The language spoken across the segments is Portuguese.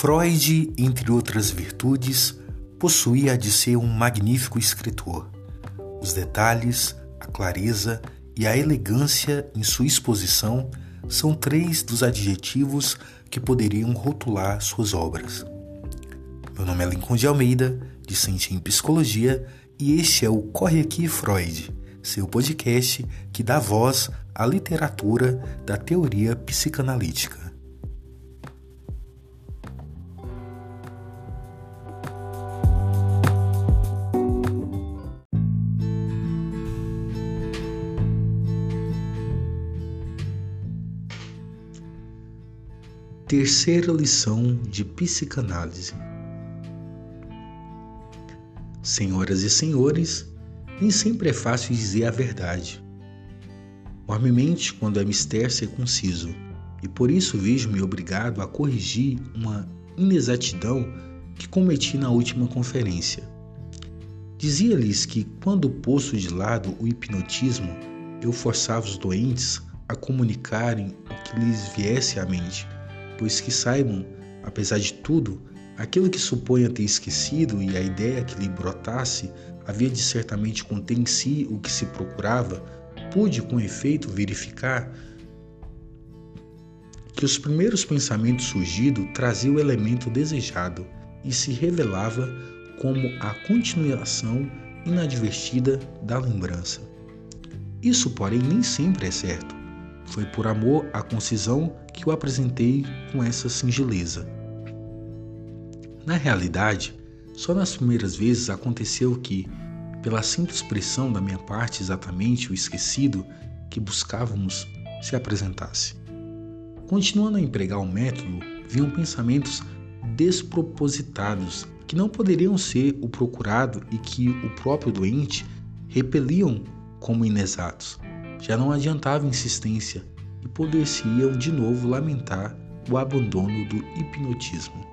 Freud, entre outras virtudes, possuía de ser um magnífico escritor. Os detalhes, a clareza e a elegância em sua exposição são três dos adjetivos que poderiam rotular suas obras. Meu nome é Lincoln de Almeida, discente em psicologia, e este é o Corre Aqui Freud, seu podcast que dá voz à literatura da teoria psicanalítica. Terceira lição de psicanálise. Senhoras e senhores, nem sempre é fácil dizer a verdade. Enormemente quando é mister conciso, e por isso vejo-me obrigado a corrigir uma inexatidão que cometi na última conferência. Dizia-lhes que, quando posto de lado o hipnotismo, eu forçava os doentes a comunicarem o que lhes viesse à mente pois que saibam, apesar de tudo, aquilo que suponha ter esquecido e a ideia que lhe brotasse havia de certamente conter em si o que se procurava, pude com efeito verificar que os primeiros pensamentos surgidos traziam o elemento desejado e se revelava como a continuação inadvertida da lembrança. Isso, porém, nem sempre é certo. Foi por amor à concisão que o apresentei com essa singeleza. Na realidade, só nas primeiras vezes aconteceu que, pela simples pressão da minha parte exatamente o esquecido que buscávamos se apresentasse. Continuando a empregar o método, vinham pensamentos despropositados que não poderiam ser o procurado e que o próprio doente repeliam como inexatos. Já não adiantava insistência e poder-se-iam de novo lamentar o abandono do hipnotismo.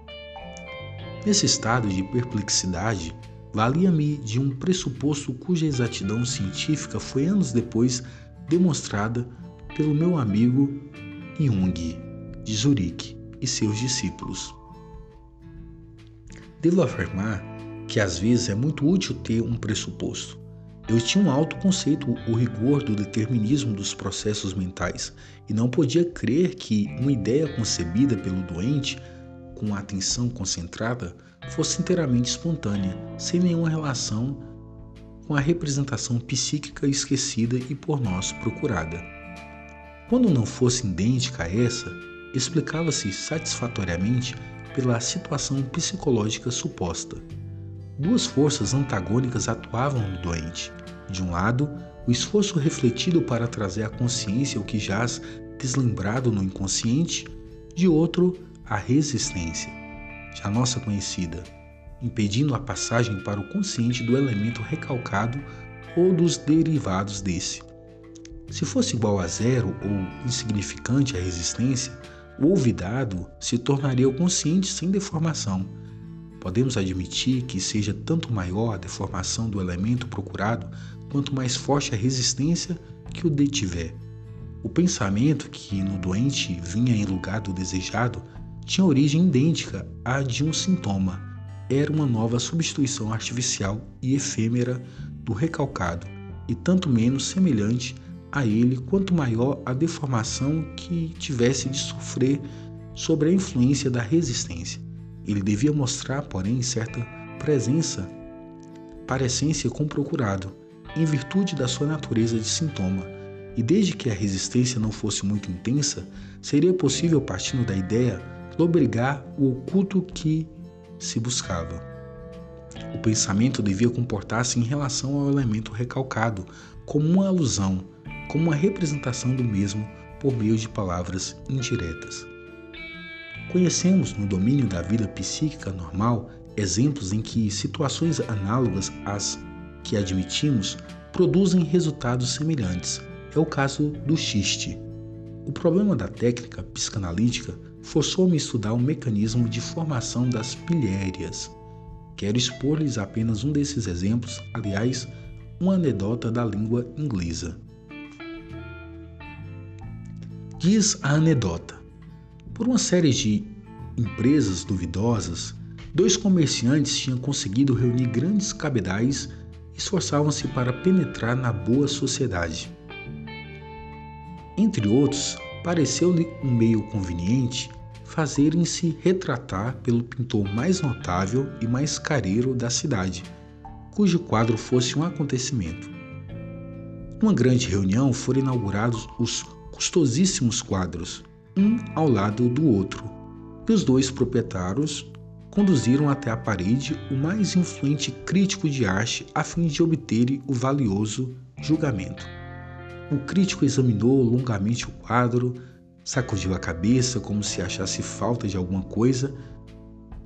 Nesse estado de perplexidade, valia-me de um pressuposto cuja exatidão científica foi anos depois demonstrada pelo meu amigo Jung, de Zurique, e seus discípulos. Devo afirmar que às vezes é muito útil ter um pressuposto, eu tinha um alto conceito, o rigor do determinismo dos processos mentais, e não podia crer que uma ideia concebida pelo doente, com a atenção concentrada, fosse inteiramente espontânea, sem nenhuma relação com a representação psíquica esquecida e por nós procurada. Quando não fosse idêntica a essa, explicava-se satisfatoriamente pela situação psicológica suposta. Duas forças antagônicas atuavam no doente. De um lado, o esforço refletido para trazer à consciência o que jaz deslembrado no inconsciente, de outro, a resistência, já nossa conhecida, impedindo a passagem para o consciente do elemento recalcado ou dos derivados desse. Se fosse igual a zero ou insignificante a resistência, o olvidado se tornaria o consciente sem deformação Podemos admitir que seja tanto maior a deformação do elemento procurado quanto mais forte a resistência que o detiver. O pensamento que no doente vinha em lugar do desejado tinha origem idêntica à de um sintoma. Era uma nova substituição artificial e efêmera do recalcado, e tanto menos semelhante a ele quanto maior a deformação que tivesse de sofrer sobre a influência da resistência. Ele devia mostrar, porém, certa presença, parecência com o procurado, em virtude da sua natureza de sintoma, e desde que a resistência não fosse muito intensa, seria possível, partindo da ideia, lobrigar o oculto que se buscava. O pensamento devia comportar-se em relação ao elemento recalcado, como uma alusão, como uma representação do mesmo por meio de palavras indiretas. Conhecemos no domínio da vida psíquica normal exemplos em que situações análogas às que admitimos produzem resultados semelhantes. É o caso do xiste. O problema da técnica psicanalítica forçou-me a estudar o mecanismo de formação das pilhérias. Quero expor-lhes apenas um desses exemplos, aliás, uma anedota da língua inglesa. Diz a anedota: por uma série de empresas duvidosas, dois comerciantes tinham conseguido reunir grandes cabedais esforçavam-se para penetrar na boa sociedade. Entre outros, pareceu-lhe um meio conveniente fazerem-se retratar pelo pintor mais notável e mais careiro da cidade, cujo quadro fosse um acontecimento. Numa grande reunião foram inaugurados os custosíssimos quadros, um ao lado do outro, e os dois proprietários conduziram até a parede o mais influente crítico de arte a fim de obter o valioso julgamento. O crítico examinou longamente o quadro, sacudiu a cabeça como se achasse falta de alguma coisa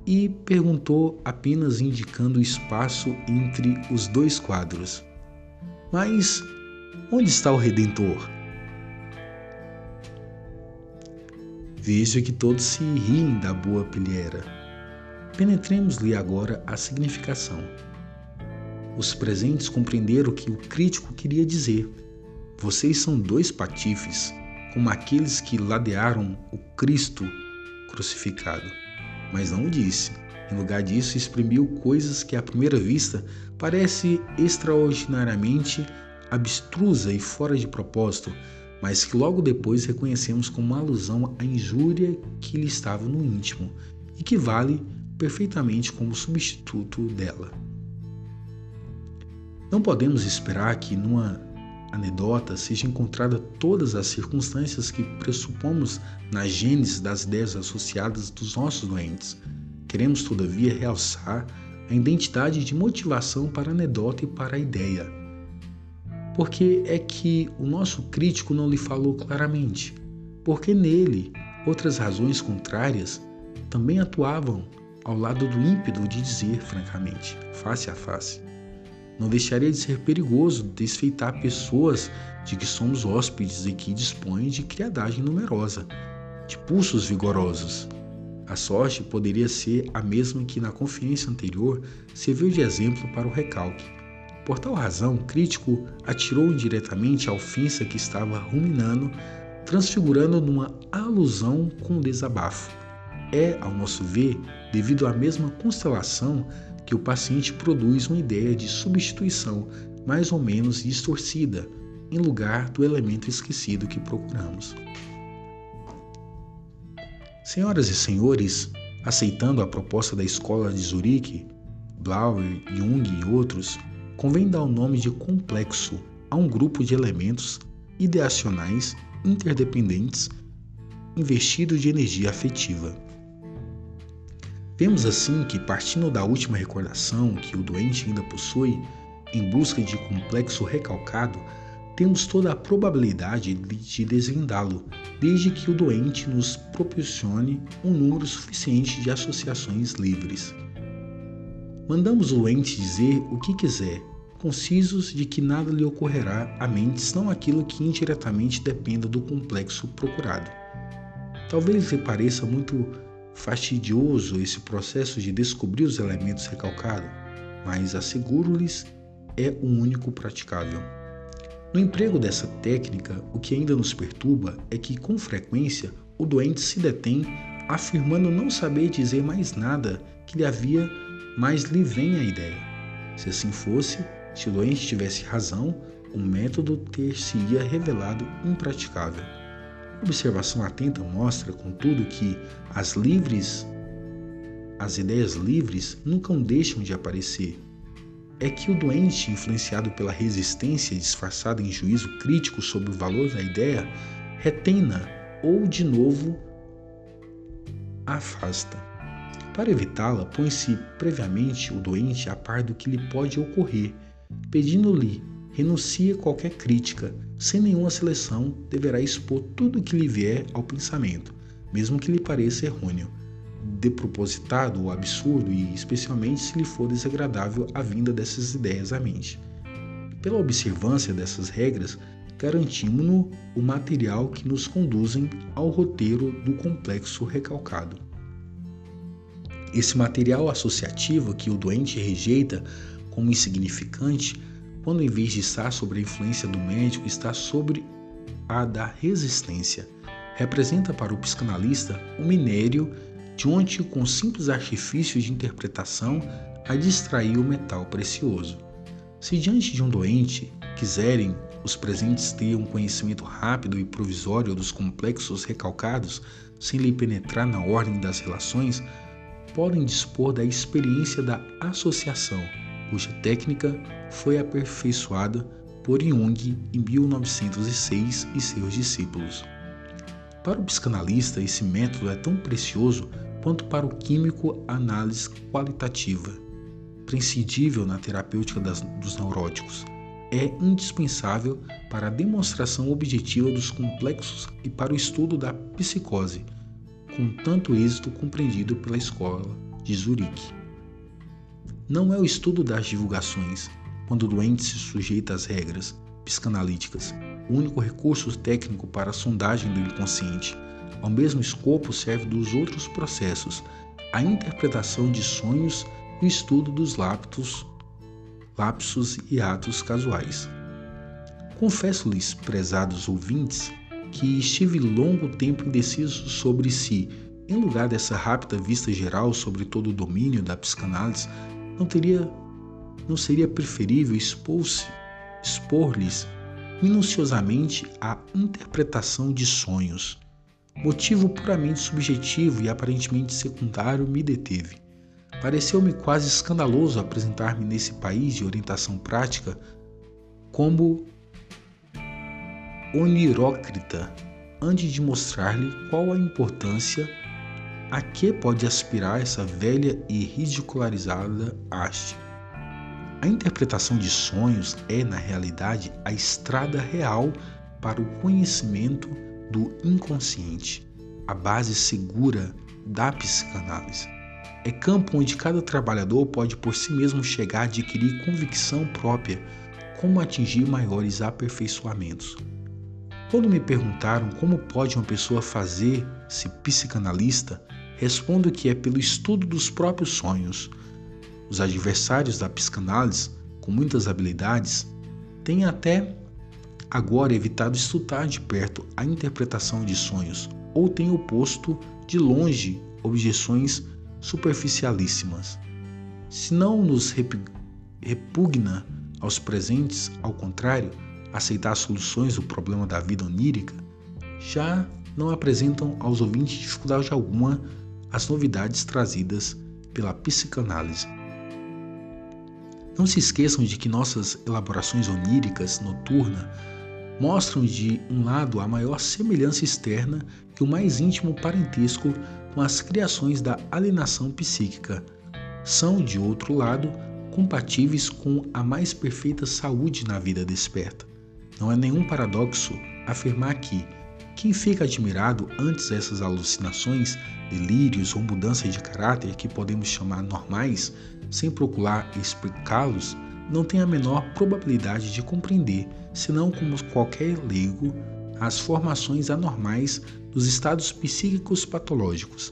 e perguntou apenas indicando o espaço entre os dois quadros: Mas onde está o Redentor? Vejo que todos se riem da boa pilheira. Penetremos-lhe agora a significação. Os presentes compreenderam o que o crítico queria dizer. Vocês são dois patifes, como aqueles que ladearam o Cristo crucificado. Mas não o disse. Em lugar disso, exprimiu coisas que à primeira vista parece extraordinariamente abstrusa e fora de propósito, mas que logo depois reconhecemos como uma alusão à injúria que lhe estava no íntimo e que vale perfeitamente como substituto dela. Não podemos esperar que numa anedota seja encontrada todas as circunstâncias que pressupomos na gênese das ideias associadas dos nossos doentes. Queremos, todavia, realçar a identidade de motivação para a anedota e para a ideia porque é que o nosso crítico não lhe falou claramente? Porque nele outras razões contrárias também atuavam ao lado do ímpeto de dizer francamente, face a face. Não deixaria de ser perigoso desfeitar pessoas de que somos hóspedes e que dispõem de criadagem numerosa, de pulsos vigorosos. A sorte poderia ser a mesma que na conferência anterior serviu de exemplo para o recalque por tal razão, o crítico atirou indiretamente a ofensa que estava ruminando, transfigurando numa alusão com desabafo. É, ao nosso ver, devido à mesma constelação que o paciente produz uma ideia de substituição mais ou menos distorcida em lugar do elemento esquecido que procuramos. Senhoras e senhores, aceitando a proposta da escola de Zurique, Blauer, Jung e outros, convém dar o nome de complexo a um grupo de elementos ideacionais interdependentes investidos de energia afetiva. Vemos assim que, partindo da última recordação que o doente ainda possui, em busca de complexo recalcado, temos toda a probabilidade de desvendá-lo, desde que o doente nos proporcione um número suficiente de associações livres. Mandamos o doente dizer o que quiser, concisos de que nada lhe ocorrerá à mente senão aquilo que indiretamente dependa do complexo procurado. Talvez lhe pareça muito fastidioso esse processo de descobrir os elementos recalcados, mas asseguro-lhes é o único praticável. No emprego dessa técnica, o que ainda nos perturba é que, com frequência, o doente se detém afirmando não saber dizer mais nada que lhe havia, mas lhe vem a ideia. Se assim fosse, se o doente tivesse razão, o método ter-se-ia revelado impraticável. Observação atenta mostra, contudo, que as livres, as ideias livres nunca deixam de aparecer. É que o doente, influenciado pela resistência disfarçada em juízo crítico sobre o valor da ideia, retém-na ou, de novo, afasta. Para evitá-la, põe-se previamente o doente a par do que lhe pode ocorrer pedindo-lhe renuncie a qualquer crítica, sem nenhuma seleção, deverá expor tudo o que lhe vier ao pensamento, mesmo que lhe pareça errôneo, depropositado ou absurdo, e especialmente se lhe for desagradável a vinda dessas ideias à mente. Pela observância dessas regras, garantimos-no o material que nos conduzem ao roteiro do complexo recalcado. Esse material associativo que o doente rejeita como insignificante, quando em vez de estar sobre a influência do médico, está sobre a da resistência. Representa para o psicanalista o minério de onde, com simples artifícios de interpretação, a distrair o metal precioso. Se diante de um doente quiserem os presentes ter um conhecimento rápido e provisório dos complexos recalcados, sem lhe penetrar na ordem das relações, podem dispor da experiência da associação, cuja técnica foi aperfeiçoada por Jung em 1906 e seus discípulos. Para o psicanalista, esse método é tão precioso quanto para o químico análise qualitativa, prescindível na terapêutica das, dos neuróticos. É indispensável para a demonstração objetiva dos complexos e para o estudo da psicose, com tanto êxito compreendido pela escola de Zurique. Não é o estudo das divulgações, quando o doente se sujeita às regras psicanalíticas, o único recurso técnico para a sondagem do inconsciente. Ao mesmo escopo serve dos outros processos, a interpretação de sonhos e o estudo dos lapsos, lapsos e atos casuais. Confesso-lhes, prezados ouvintes, que estive longo tempo indeciso sobre se, em lugar dessa rápida vista geral sobre todo o domínio da psicanálise, não teria não seria preferível expor-lhes minuciosamente a interpretação de sonhos. Motivo puramente subjetivo e aparentemente secundário me deteve. Pareceu-me quase escandaloso apresentar-me nesse país de orientação prática como onirócrita, antes de mostrar-lhe qual a importância a que pode aspirar essa velha e ridicularizada haste. A interpretação de sonhos é, na realidade, a estrada real para o conhecimento do inconsciente, a base segura da psicanálise. É campo onde cada trabalhador pode por si mesmo chegar a adquirir convicção própria como atingir maiores aperfeiçoamentos. Quando me perguntaram como pode uma pessoa fazer-se psicanalista, respondo que é pelo estudo dos próprios sonhos os adversários da psicanálise, com muitas habilidades, têm até agora evitado estudar de perto a interpretação de sonhos ou têm oposto de longe objeções superficialíssimas. Se não nos repugna aos presentes, ao contrário, aceitar soluções do problema da vida onírica, já não apresentam aos ouvintes dificuldade alguma as novidades trazidas pela psicanálise. Não se esqueçam de que nossas elaborações oníricas noturna mostram de um lado a maior semelhança externa que o mais íntimo parentesco com as criações da alienação psíquica. São, de outro lado, compatíveis com a mais perfeita saúde na vida desperta. Não é nenhum paradoxo afirmar que quem fica admirado antes dessas alucinações, delírios ou mudanças de caráter que podemos chamar normais, sem procurar explicá-los, não tem a menor probabilidade de compreender, senão como qualquer leigo, as formações anormais dos estados psíquicos patológicos.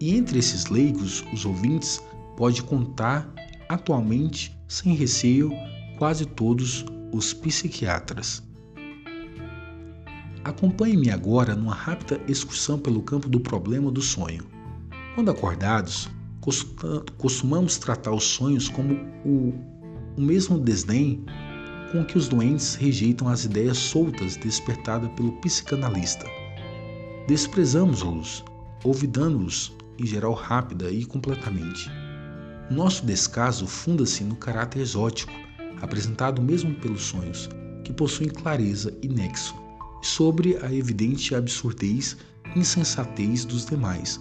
E entre esses leigos, os ouvintes pode contar atualmente, sem receio, quase todos os psiquiatras. Acompanhe-me agora numa rápida excursão pelo campo do problema do sonho. Quando acordados, costumamos tratar os sonhos como o, o mesmo desdém com que os doentes rejeitam as ideias soltas despertadas pelo psicanalista. Desprezamos-los, olvidando-os, em geral rápida e completamente. Nosso descaso funda-se no caráter exótico, apresentado mesmo pelos sonhos, que possuem clareza e nexo, sobre a evidente absurdez e insensatez dos demais.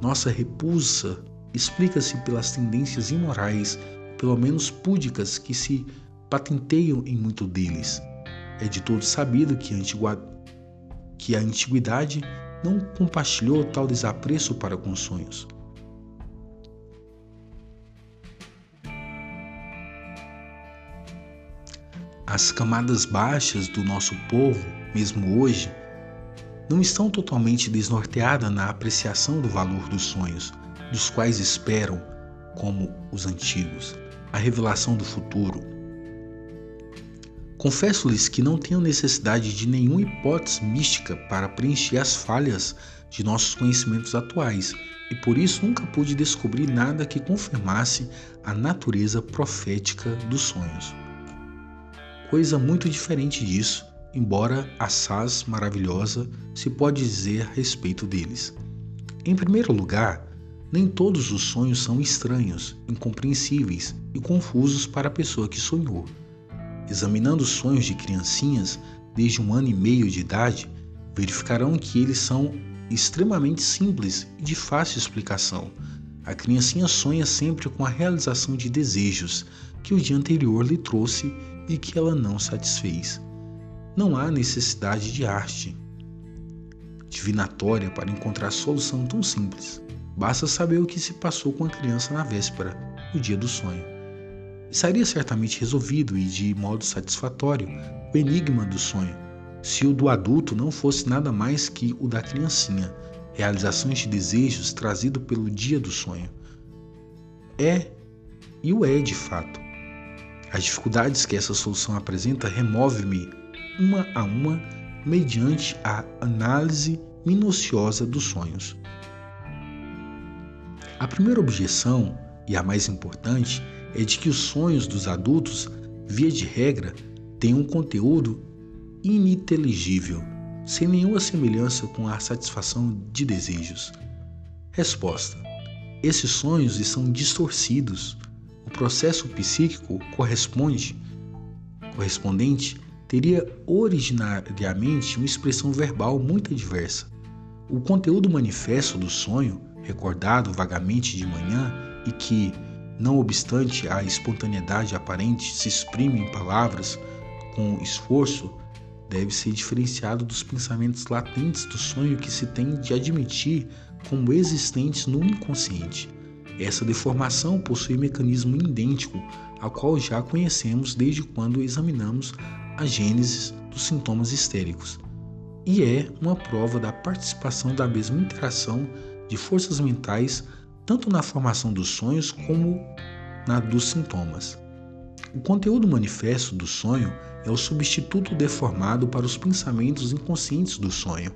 Nossa repulsa explica-se pelas tendências imorais, pelo menos púdicas, que se patenteiam em muito deles. É de todo sabido que a, que a antiguidade não compartilhou tal desapreço para com os sonhos. As camadas baixas do nosso povo, mesmo hoje, não estão totalmente desnorteadas na apreciação do valor dos sonhos, dos quais esperam, como os antigos, a revelação do futuro. Confesso-lhes que não tenho necessidade de nenhuma hipótese mística para preencher as falhas de nossos conhecimentos atuais e por isso nunca pude descobrir nada que confirmasse a natureza profética dos sonhos. Coisa muito diferente disso, embora assaz maravilhosa se pode dizer a respeito deles. Em primeiro lugar, nem todos os sonhos são estranhos, incompreensíveis e confusos para a pessoa que sonhou. Examinando os sonhos de criancinhas desde um ano e meio de idade, verificarão que eles são extremamente simples e de fácil explicação. A criancinha sonha sempre com a realização de desejos que o dia anterior lhe trouxe e que ela não satisfez. Não há necessidade de arte divinatória para encontrar solução tão simples. Basta saber o que se passou com a criança na véspera, no dia do sonho. Estaria certamente resolvido e de modo satisfatório o enigma do sonho, se o do adulto não fosse nada mais que o da criancinha, realizações de desejos trazido pelo dia do sonho. É, e o é de fato. As dificuldades que essa solução apresenta remove-me uma a uma mediante a análise minuciosa dos sonhos. A primeira objeção, e a mais importante, é de que os sonhos dos adultos, via de regra, têm um conteúdo ininteligível, sem nenhuma semelhança com a satisfação de desejos. Resposta: Esses sonhos são distorcidos. O processo psíquico corresponde, correspondente teria originariamente uma expressão verbal muito diversa. O conteúdo manifesto do sonho, recordado vagamente de manhã e que, não obstante a espontaneidade aparente, se exprime em palavras com esforço, deve ser diferenciado dos pensamentos latentes do sonho que se tem de admitir como existentes no inconsciente. Essa deformação possui mecanismo idêntico ao qual já conhecemos desde quando examinamos a gênese dos sintomas histéricos, e é uma prova da participação da mesma interação de forças mentais tanto na formação dos sonhos como na dos sintomas. O conteúdo manifesto do sonho é o substituto deformado para os pensamentos inconscientes do sonho.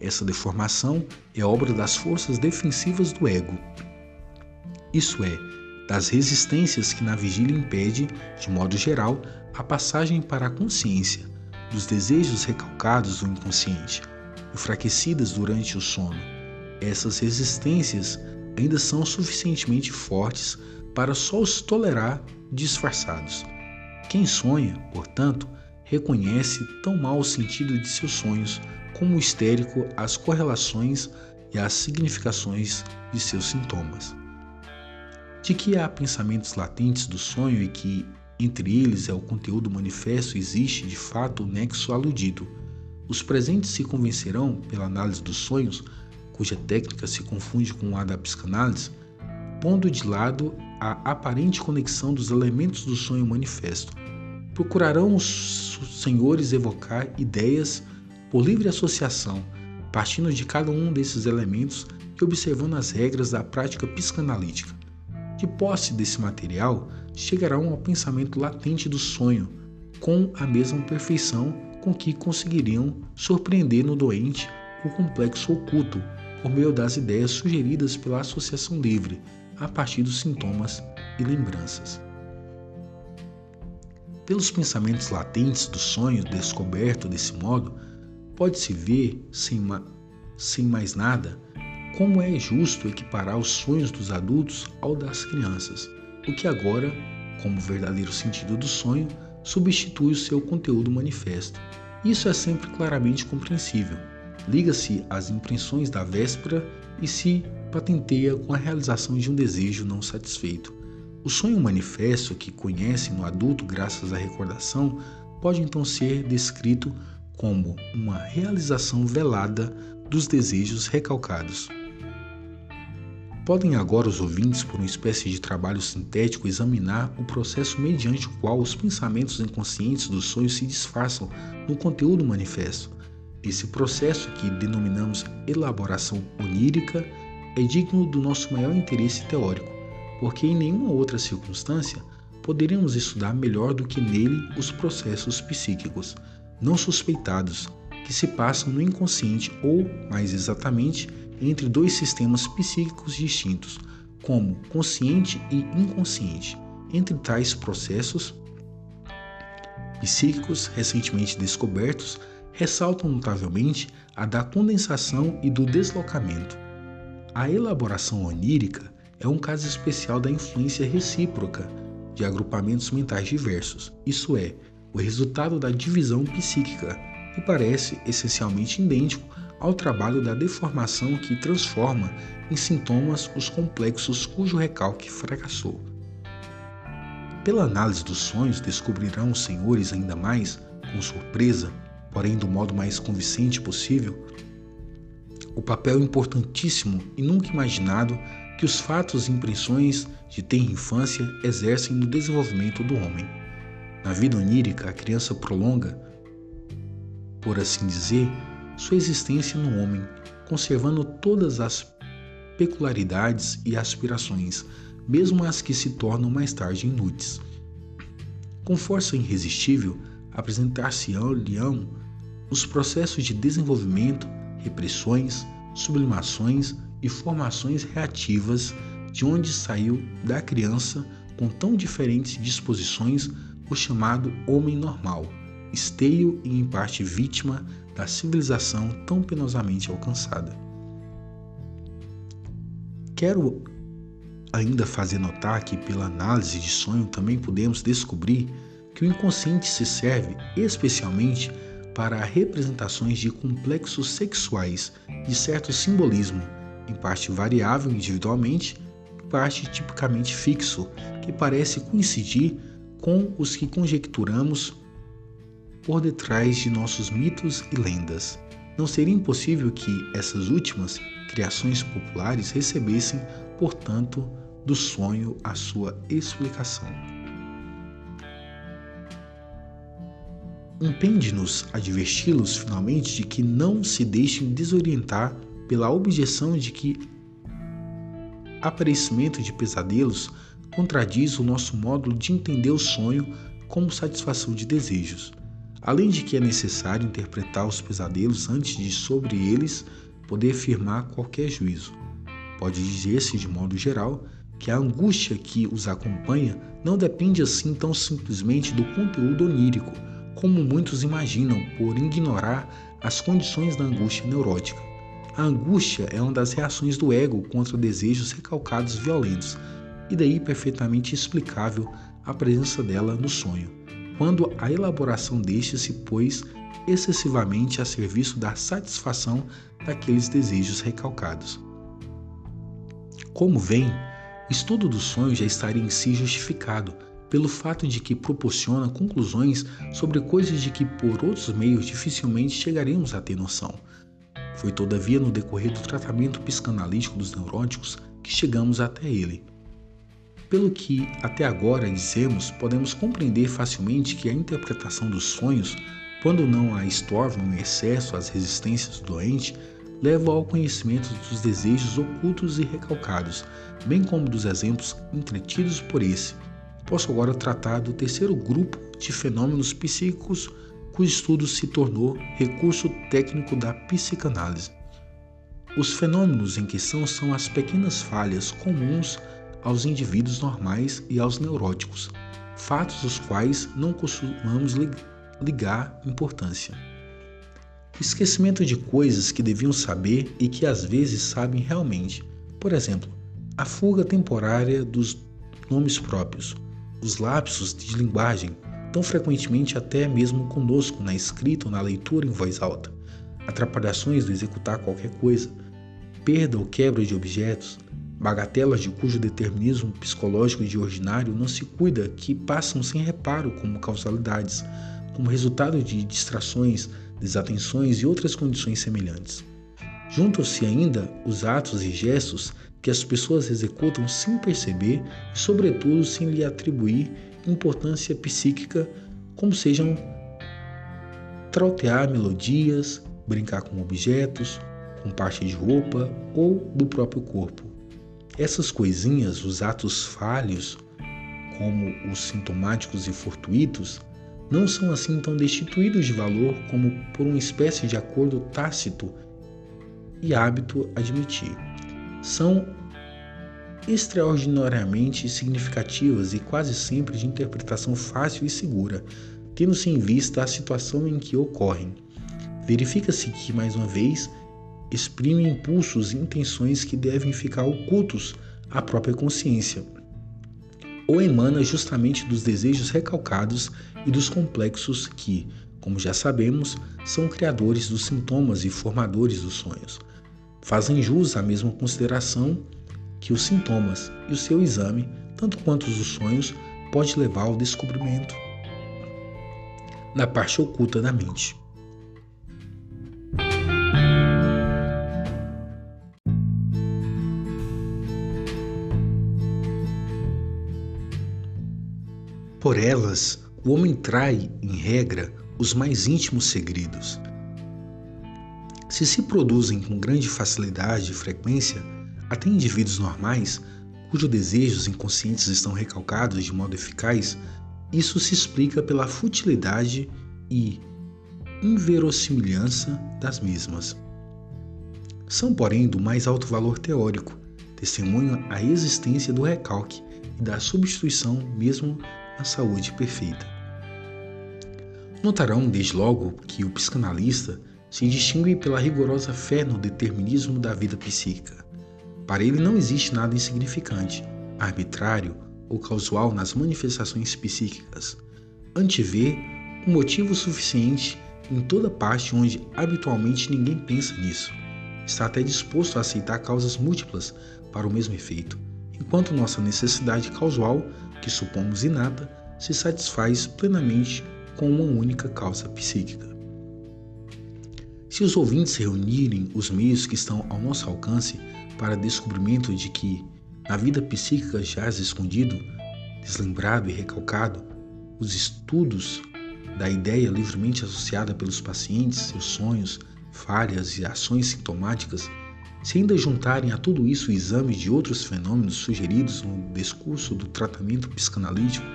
Essa deformação é obra das forças defensivas do ego. Isso é, das resistências que na vigília impede, de modo geral, a passagem para a consciência dos desejos recalcados do inconsciente, enfraquecidas durante o sono. Essas resistências ainda são suficientemente fortes para só os tolerar disfarçados. Quem sonha, portanto, reconhece tão mal o sentido de seus sonhos como o histérico as correlações e as significações de seus sintomas. De que há pensamentos latentes do sonho e que entre eles é o conteúdo manifesto existe de fato o nexo aludido. Os presentes se convencerão, pela análise dos sonhos, cuja técnica se confunde com a da psicanálise, pondo de lado a aparente conexão dos elementos do sonho manifesto. Procurarão os senhores evocar ideias por livre associação, partindo de cada um desses elementos e observando as regras da prática psicanalítica. De posse desse material, chegarão ao pensamento latente do sonho, com a mesma perfeição com que conseguiriam surpreender no doente o complexo oculto por meio das ideias sugeridas pela associação livre, a partir dos sintomas e lembranças. Pelos pensamentos latentes do sonho descoberto desse modo, pode-se ver, sem, sem mais nada, como é justo equiparar os sonhos dos adultos ao das crianças, o que agora, como verdadeiro sentido do sonho, substitui o seu conteúdo manifesto. Isso é sempre claramente compreensível. Liga-se às impressões da véspera e se patenteia com a realização de um desejo não satisfeito. O sonho manifesto que conhece no adulto graças à recordação pode então ser descrito como uma realização velada dos desejos recalcados. Podem agora os ouvintes, por uma espécie de trabalho sintético, examinar o processo mediante o qual os pensamentos inconscientes dos sonhos se disfarçam no conteúdo manifesto. Esse processo, que denominamos elaboração onírica, é digno do nosso maior interesse teórico, porque em nenhuma outra circunstância poderíamos estudar melhor do que nele os processos psíquicos, não suspeitados, que se passam no inconsciente ou, mais exatamente, entre dois sistemas psíquicos distintos, como consciente e inconsciente. Entre tais processos psíquicos recentemente descobertos, ressaltam notavelmente a da condensação e do deslocamento. A elaboração onírica é um caso especial da influência recíproca de agrupamentos mentais diversos, isso é, o resultado da divisão psíquica, e parece essencialmente idêntico ao trabalho da deformação que transforma em sintomas os complexos cujo recalque fracassou. Pela análise dos sonhos, descobrirão os senhores ainda mais, com surpresa, porém do modo mais convincente possível, o papel importantíssimo e nunca imaginado que os fatos e impressões de tenra infância exercem no desenvolvimento do homem. Na vida onírica, a criança prolonga, por assim dizer, sua existência no homem, conservando todas as peculiaridades e aspirações, mesmo as que se tornam mais tarde inúteis. Com força irresistível, apresentar-se-ão os processos de desenvolvimento, repressões, sublimações e formações reativas de onde saiu da criança com tão diferentes disposições o chamado homem normal, esteio e em parte vítima da civilização tão penosamente alcançada. Quero ainda fazer notar que, pela análise de sonho, também podemos descobrir que o inconsciente se serve especialmente para representações de complexos sexuais de certo simbolismo, em parte variável individualmente, em parte tipicamente fixo, que parece coincidir com os que conjecturamos por detrás de nossos mitos e lendas. Não seria impossível que essas últimas criações populares recebessem, portanto, do sonho a sua explicação. Impende-nos adverti-los finalmente de que não se deixem desorientar pela objeção de que aparecimento de pesadelos contradiz o nosso modo de entender o sonho como satisfação de desejos. Além de que é necessário interpretar os pesadelos antes de sobre eles poder firmar qualquer juízo. Pode dizer-se de modo geral que a angústia que os acompanha não depende assim tão simplesmente do conteúdo onírico, como muitos imaginam por ignorar as condições da angústia neurótica. A angústia é uma das reações do ego contra desejos recalcados violentos, e daí perfeitamente explicável a presença dela no sonho, quando a elaboração deste se pôs excessivamente a serviço da satisfação daqueles desejos recalcados. Como vem, estudo do sonho já estaria em si justificado pelo fato de que proporciona conclusões sobre coisas de que por outros meios dificilmente chegaremos a ter noção. Foi todavia no decorrer do tratamento psicanalítico dos neuróticos que chegamos até ele. Pelo que até agora dissemos, podemos compreender facilmente que a interpretação dos sonhos, quando não a estorvam em excesso as resistências do doente, leva ao conhecimento dos desejos ocultos e recalcados, bem como dos exemplos entretidos por esse. Posso agora tratar do terceiro grupo de fenômenos psíquicos cujo estudo se tornou recurso técnico da psicanálise. Os fenômenos em questão são as pequenas falhas comuns aos indivíduos normais e aos neuróticos, fatos os quais não costumamos ligar importância. Esquecimento de coisas que deviam saber e que às vezes sabem realmente. Por exemplo, a fuga temporária dos nomes próprios, os lapsos de linguagem, tão frequentemente até mesmo conosco na escrita ou na leitura em voz alta, atrapalhações do executar qualquer coisa, perda ou quebra de objetos, bagatelas de cujo determinismo psicológico de ordinário não se cuida que passam sem reparo como causalidades, como resultado de distrações, desatenções e outras condições semelhantes. Juntam-se ainda os atos e gestos que as pessoas executam sem perceber e, sobretudo, sem lhe atribuir importância psíquica, como sejam trautear melodias, brincar com objetos, com parte de roupa ou do próprio corpo. Essas coisinhas, os atos falhos, como os sintomáticos e fortuitos, não são assim tão destituídos de valor como por uma espécie de acordo tácito e hábito admitir. São extraordinariamente significativas e quase sempre de interpretação fácil e segura, tendo-se em vista a situação em que ocorrem. Verifica-se que, mais uma vez, exprimem impulsos e intenções que devem ficar ocultos à própria consciência, ou emana justamente dos desejos recalcados e dos complexos que, como já sabemos, são criadores dos sintomas e formadores dos sonhos. Fazem jus à mesma consideração que os sintomas e o seu exame, tanto quanto os sonhos, pode levar ao descobrimento na parte oculta da mente. Por elas, o homem trai, em regra, os mais íntimos segredos. Se se produzem com grande facilidade e frequência, até indivíduos normais, cujos desejos inconscientes estão recalcados de modo eficaz, isso se explica pela futilidade e inverossimilhança das mesmas. São, porém, do mais alto valor teórico, testemunham a existência do recalque e da substituição mesmo a saúde perfeita. Notarão desde logo que o psicanalista se distingue pela rigorosa fé no determinismo da vida psíquica. Para ele não existe nada insignificante, arbitrário ou casual nas manifestações psíquicas. Antevê um motivo suficiente em toda parte onde habitualmente ninguém pensa nisso. Está até disposto a aceitar causas múltiplas para o mesmo efeito, enquanto nossa necessidade causal que supomos inata, se satisfaz plenamente com uma única causa psíquica. Se os ouvintes reunirem os meios que estão ao nosso alcance para descobrimento de que na vida psíquica jaz escondido, deslembrado e recalcado, os estudos da ideia livremente associada pelos pacientes, seus sonhos, falhas e ações sintomáticas, se ainda juntarem a tudo isso o exame de outros fenômenos sugeridos no discurso do tratamento psicanalítico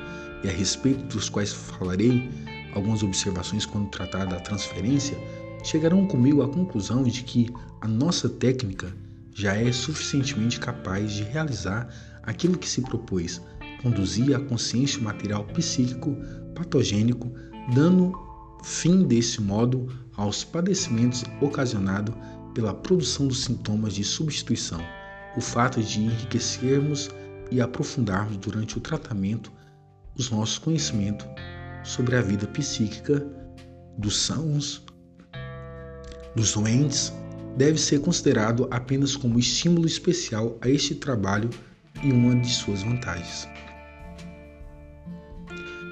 e a respeito dos quais falarei algumas observações quando tratar da transferência, chegarão comigo à conclusão de que a nossa técnica já é suficientemente capaz de realizar aquilo que se propôs, conduzir a consciência material psíquico patogênico, dando fim desse modo aos padecimentos ocasionados pela produção dos sintomas de substituição, o fato de enriquecermos e aprofundarmos durante o tratamento os nossos conhecimentos sobre a vida psíquica dos sãos, dos doentes, deve ser considerado apenas como estímulo especial a este trabalho e uma de suas vantagens.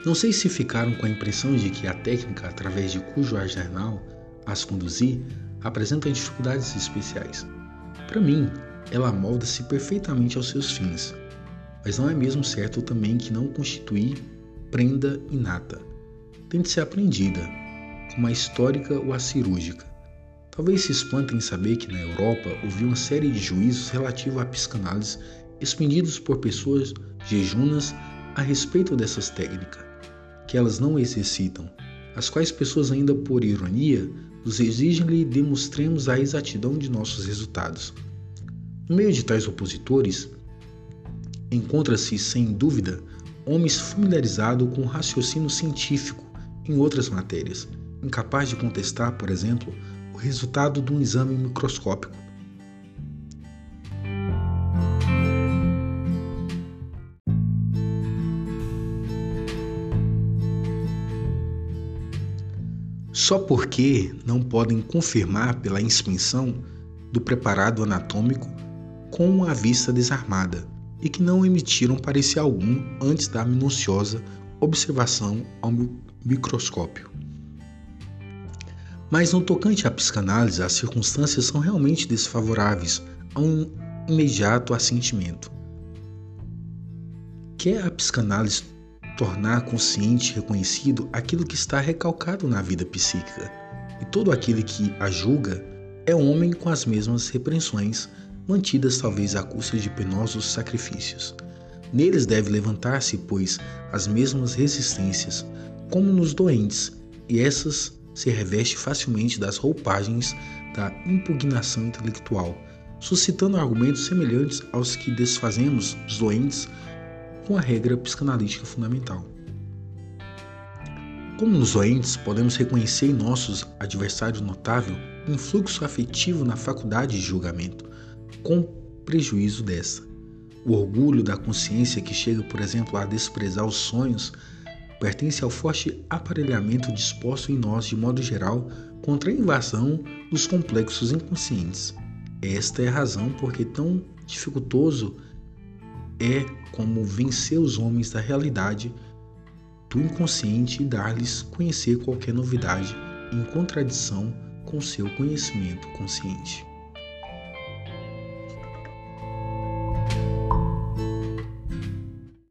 Não sei se ficaram com a impressão de que a técnica através de cujo arsenal as conduzir apresenta dificuldades especiais. Para mim, ela molda-se perfeitamente aos seus fins, mas não é mesmo certo também que não constitui prenda inata. Tem de ser aprendida, como a histórica ou a cirúrgica. Talvez se espantem em saber que na Europa houve uma série de juízos relativos à psicanálise expendidos por pessoas jejunas a respeito dessas técnicas, que elas não exercitam, as quais pessoas ainda por ironia nos exigem-lhe demonstremos a exatidão de nossos resultados. No meio de tais opositores, encontra-se, sem dúvida, homens familiarizados com o raciocínio científico em outras matérias, incapaz de contestar, por exemplo, o resultado de um exame microscópico. Só porque não podem confirmar pela inspeção do preparado anatômico com a vista desarmada e que não emitiram parecer algum antes da minuciosa observação ao microscópio. Mas no tocante à psicanálise, as circunstâncias são realmente desfavoráveis a um imediato assentimento. Quer a psicanálise tornar consciente e reconhecido aquilo que está recalcado na vida psíquica, e todo aquele que a julga é homem com as mesmas repreensões, mantidas talvez à custa de penosos sacrifícios. Neles deve levantar-se, pois, as mesmas resistências, como nos doentes, e essas se reveste facilmente das roupagens da impugnação intelectual, suscitando argumentos semelhantes aos que desfazemos dos doentes com a regra psicanalítica fundamental. Como nos doentes, podemos reconhecer em nossos adversários notável influxo afetivo na faculdade de julgamento, com prejuízo dessa. O orgulho da consciência que chega, por exemplo, a desprezar os sonhos pertence ao forte aparelhamento disposto em nós de modo geral contra a invasão dos complexos inconscientes. Esta é a razão por que tão dificultoso é como vencer os homens da realidade do inconsciente e dar-lhes conhecer qualquer novidade em contradição com seu conhecimento consciente.